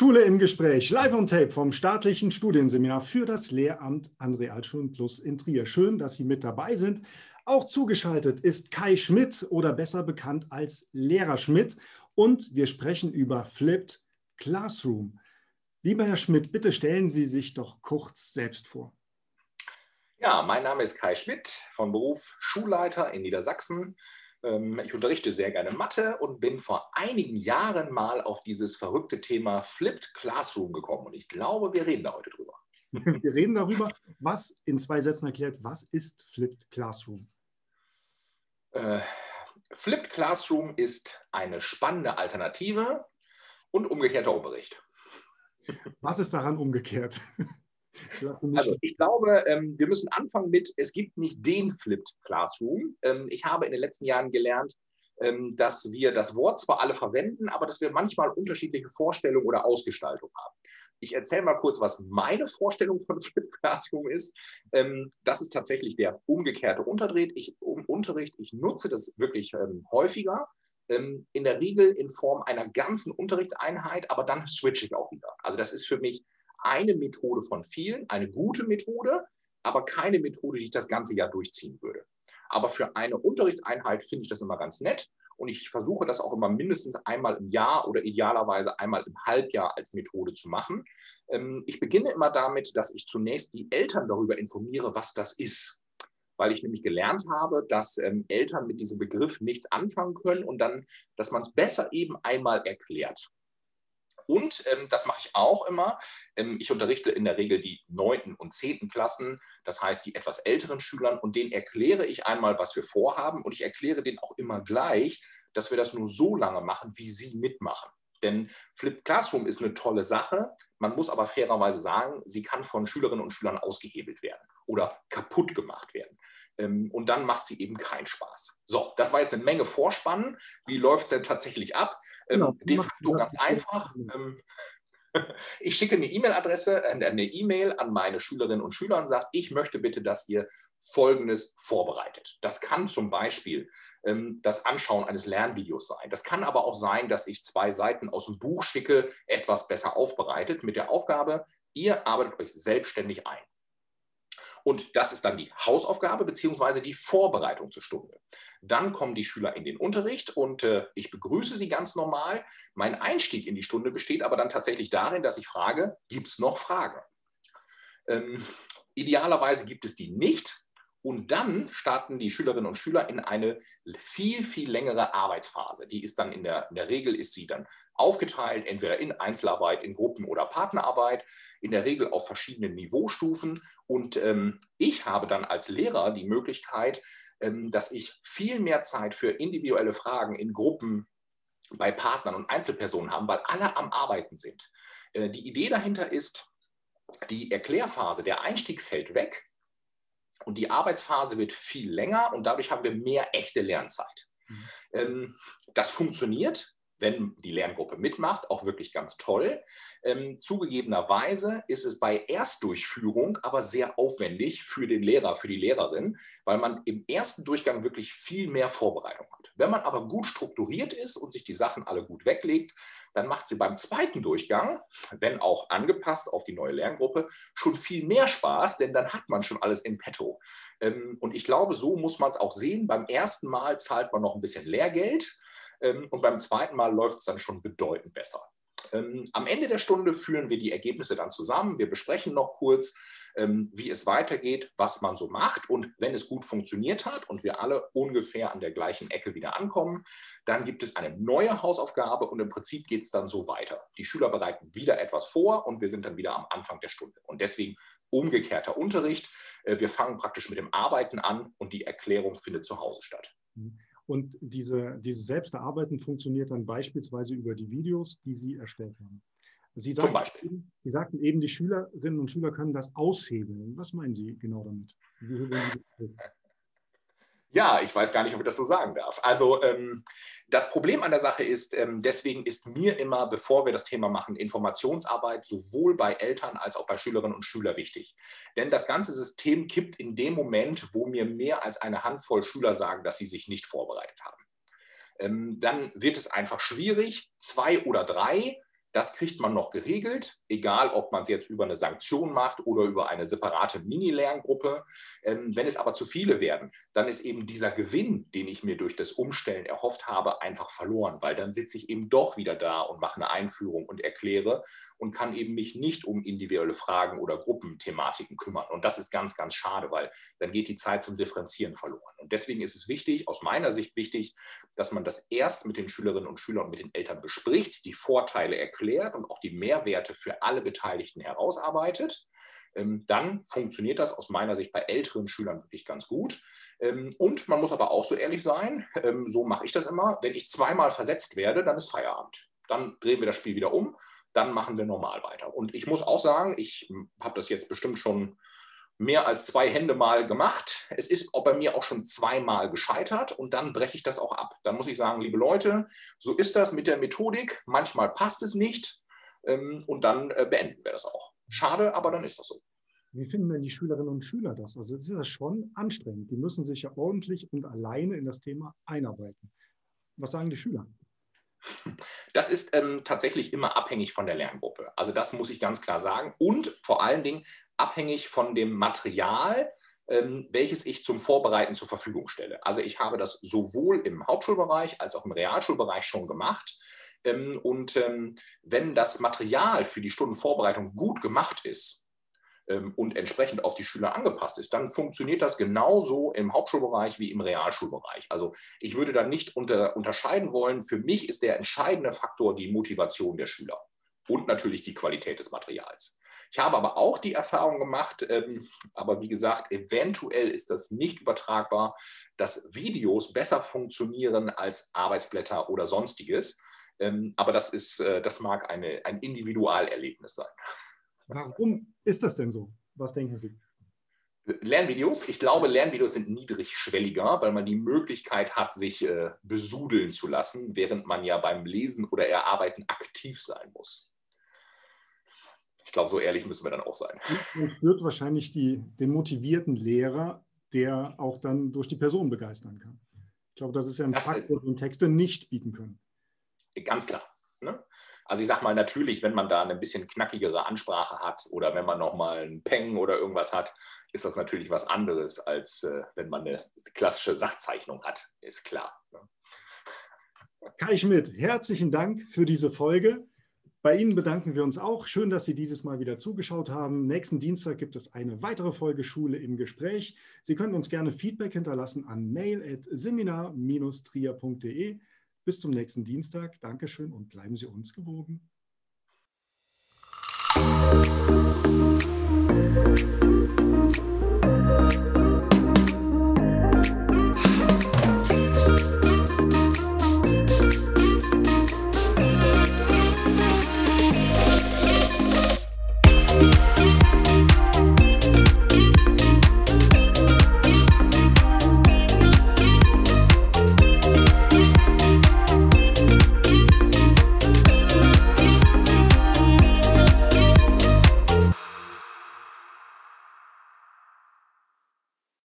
Schule im Gespräch, live on tape vom staatlichen Studienseminar für das Lehramt an Realschulen Plus in Trier. Schön, dass Sie mit dabei sind. Auch zugeschaltet ist Kai Schmidt oder besser bekannt als Lehrer Schmidt und wir sprechen über Flipped Classroom. Lieber Herr Schmidt, bitte stellen Sie sich doch kurz selbst vor. Ja, mein Name ist Kai Schmidt, von Beruf Schulleiter in Niedersachsen. Ähm, ich unterrichte sehr gerne Mathe und bin vor einigen Jahren mal auf dieses verrückte Thema Flipped Classroom gekommen. Und ich glaube, wir reden da heute drüber. Wir reden darüber, was in zwei Sätzen erklärt, was ist Flipped Classroom? Äh, Flipped Classroom ist eine spannende Alternative und umgekehrter Unterricht. Was ist daran umgekehrt? Also ich glaube, ähm, wir müssen anfangen mit, es gibt nicht den Flipped Classroom. Ähm, ich habe in den letzten Jahren gelernt, ähm, dass wir das Wort zwar alle verwenden, aber dass wir manchmal unterschiedliche Vorstellungen oder Ausgestaltung haben. Ich erzähle mal kurz, was meine Vorstellung von Flipped Classroom ist. das ist tatsächlich der umgekehrte Unterricht. Ich, um, Unterricht. ich nutze das wirklich häufiger in der Regel in Form einer ganzen Unterrichtseinheit, aber dann switche ich auch wieder. Also das ist für mich eine Methode von vielen, eine gute Methode, aber keine Methode, die ich das ganze Jahr durchziehen würde. Aber für eine Unterrichtseinheit finde ich das immer ganz nett und ich versuche das auch immer mindestens einmal im Jahr oder idealerweise einmal im Halbjahr als Methode zu machen. Ähm, ich beginne immer damit, dass ich zunächst die Eltern darüber informiere, was das ist. Weil ich nämlich gelernt habe, dass ähm, Eltern mit diesem Begriff nichts anfangen können und dann, dass man es besser eben einmal erklärt. Und ähm, das mache ich auch immer. Ähm, ich unterrichte in der Regel die neunten und zehnten Klassen, das heißt die etwas älteren Schülern, und denen erkläre ich einmal, was wir vorhaben. Und ich erkläre denen auch immer gleich, dass wir das nur so lange machen, wie sie mitmachen. Denn Flipped Classroom ist eine tolle Sache. Man muss aber fairerweise sagen, sie kann von Schülerinnen und Schülern ausgehebelt werden oder kaputt gemacht werden. Ähm, und dann macht sie eben keinen Spaß. So, das war jetzt eine Menge Vorspannen. Wie läuft es denn tatsächlich ab? Ähm, genau. De facto ganz einfach. Ähm, ich schicke eine E-Mail-Adresse, äh, eine E-Mail an meine Schülerinnen und Schüler und sage, ich möchte bitte, dass ihr Folgendes vorbereitet. Das kann zum Beispiel das Anschauen eines Lernvideos sein. Das kann aber auch sein, dass ich zwei Seiten aus dem Buch schicke, etwas besser aufbereitet, mit der Aufgabe, ihr arbeitet euch selbstständig ein. Und das ist dann die Hausaufgabe bzw. die Vorbereitung zur Stunde. Dann kommen die Schüler in den Unterricht und äh, ich begrüße sie ganz normal. Mein Einstieg in die Stunde besteht aber dann tatsächlich darin, dass ich frage, gibt es noch Fragen? Ähm, idealerweise gibt es die nicht. Und dann starten die Schülerinnen und Schüler in eine viel, viel längere Arbeitsphase. Die ist dann in der, in der Regel ist sie dann aufgeteilt, entweder in Einzelarbeit, in Gruppen- oder Partnerarbeit, in der Regel auf verschiedenen Niveaustufen. Und ähm, ich habe dann als Lehrer die Möglichkeit, ähm, dass ich viel mehr Zeit für individuelle Fragen in Gruppen bei Partnern und Einzelpersonen habe, weil alle am Arbeiten sind. Äh, die Idee dahinter ist, die Erklärphase, der Einstieg fällt weg und die Arbeitsphase wird viel länger und dadurch haben wir mehr echte Lernzeit. Mhm. Ähm, das funktioniert wenn die Lerngruppe mitmacht, auch wirklich ganz toll. Ähm, zugegebenerweise ist es bei Erstdurchführung aber sehr aufwendig für den Lehrer, für die Lehrerin, weil man im ersten Durchgang wirklich viel mehr Vorbereitung hat. Wenn man aber gut strukturiert ist und sich die Sachen alle gut weglegt, dann macht sie beim zweiten Durchgang, wenn auch angepasst auf die neue Lerngruppe, schon viel mehr Spaß, denn dann hat man schon alles in petto. Ähm, und ich glaube, so muss man es auch sehen. Beim ersten Mal zahlt man noch ein bisschen Lehrgeld ähm, und beim zweiten Mal läuft es dann schon bedeutend besser. Ähm, am Ende der Stunde führen wir die Ergebnisse dann zusammen. Wir besprechen noch kurz, ähm, wie es weitergeht, was man so macht. Und wenn es gut funktioniert hat und wir alle ungefähr an der gleichen Ecke wieder ankommen, dann gibt es eine neue Hausaufgabe und im Prinzip geht es dann so weiter. Die Schüler bereiten wieder etwas vor und wir sind dann wieder am Anfang der Stunde. Und deswegen umgekehrter Unterricht. Äh, wir fangen praktisch mit dem Arbeiten an und die Erklärung findet zu Hause statt. Mhm. Und diese, dieses Selbsterarbeiten funktioniert dann beispielsweise über die Videos, die Sie erstellt haben. Sie sagten, Zum Beispiel. Sie sagten eben, die Schülerinnen und Schüler können das aushebeln. Was meinen Sie genau damit? Ja, ich weiß gar nicht, ob ich das so sagen darf. Also ähm, das Problem an der Sache ist, ähm, deswegen ist mir immer, bevor wir das Thema machen, Informationsarbeit sowohl bei Eltern als auch bei Schülerinnen und Schülern wichtig. Denn das ganze System kippt in dem Moment, wo mir mehr als eine Handvoll Schüler sagen, dass sie sich nicht vorbereitet haben. Ähm, dann wird es einfach schwierig, zwei oder drei Das kriegt man noch geregelt, egal ob man es jetzt über eine Sanktion macht oder über eine separate Mini-Lerngruppe. Ähm, wenn es aber zu viele werden, dann ist eben dieser Gewinn, den ich mir durch das Umstellen erhofft habe, einfach verloren, weil dann sitze ich eben doch wieder da und mache eine Einführung und erkläre und kann eben mich nicht um individuelle Fragen oder Gruppenthematiken kümmern. Und das ist ganz, ganz schade, weil dann geht die Zeit zum Differenzieren verloren. Und deswegen ist es wichtig, aus meiner Sicht wichtig, dass man das erst mit den Schülerinnen und Schülern und mit den Eltern bespricht, die Vorteile erklärt und auch die Mehrwerte für alle Beteiligten herausarbeitet. Ähm, dann funktioniert das aus meiner Sicht bei älteren Schülern wirklich ganz gut. Ähm, und man muss aber auch so ehrlich sein, ähm, so mache ich das immer, wenn ich zweimal versetzt werde, dann ist Feierabend. Dann drehen wir das Spiel wieder um, dann machen wir normal weiter. Und ich muss auch sagen, ich habe das jetzt bestimmt schon mehr als zwei Hände mal gemacht. Es ist bei mir auch schon zweimal gescheitert und dann breche ich das auch ab. Dann muss ich sagen, liebe Leute, so ist das mit der Methodik. Manchmal passt es nicht ähm, und dann äh, beenden wir das auch. Schade, aber dann ist das so. Wie finden denn die Schülerinnen und Schüler das? Also es ist ja schon anstrengend. Die müssen sich ja ordentlich und alleine in das Thema einarbeiten. Was sagen die Schüler? Das ist ähm, tatsächlich immer abhängig von der Lerngruppe. Also das muss ich ganz klar sagen. Und vor allen Dingen abhängig von dem Material, ähm, welches ich zum Vorbereiten zur Verfügung stelle. Also ich habe das sowohl im Hauptschulbereich als auch im Realschulbereich schon gemacht. Ähm, und ähm, wenn das Material für die Stundenvorbereitung gut gemacht ist, und entsprechend auf die Schüler angepasst ist, dann funktioniert das genauso im Hauptschulbereich wie im Realschulbereich. Also ich würde da nicht unter, unterscheiden wollen. Für mich ist der entscheidende Faktor die Motivation der Schüler und natürlich die Qualität des Materials. Ich habe aber auch die Erfahrung gemacht, ähm, aber wie gesagt, eventuell ist das nicht übertragbar, dass Videos besser funktionieren als Arbeitsblätter oder sonstiges. Ähm, aber das, ist, äh, das mag eine, ein Individualerlebnis sein. Warum ist das denn so? Was denken Sie? Lernvideos. Ich glaube, Lernvideos sind niedrigschwelliger, weil man die Möglichkeit hat, sich äh, besudeln zu lassen, während man ja beim Lesen oder Erarbeiten aktiv sein muss. Ich glaube, so ehrlich müssen wir dann auch sein. Man spürt wahrscheinlich die, den motivierten Lehrer, der auch dann durch die Person begeistern kann. Ich glaube, das ist ja ein das, Faktor, den Texte nicht bieten können. Ganz klar. Ne? Also ich sage mal, natürlich, wenn man da eine bisschen knackigere Ansprache hat oder wenn man nochmal einen Peng oder irgendwas hat, ist das natürlich was anderes, als äh, wenn man eine klassische Sachzeichnung hat, ist klar. Ne? Kai Schmidt, herzlichen Dank für diese Folge. Bei Ihnen bedanken wir uns auch. Schön, dass Sie dieses Mal wieder zugeschaut haben. Nächsten Dienstag gibt es eine weitere Folge Schule im Gespräch. Sie können uns gerne Feedback hinterlassen an mail.seminar-trier.de. Bis zum nächsten Dienstag. Dankeschön und bleiben Sie uns gewogen.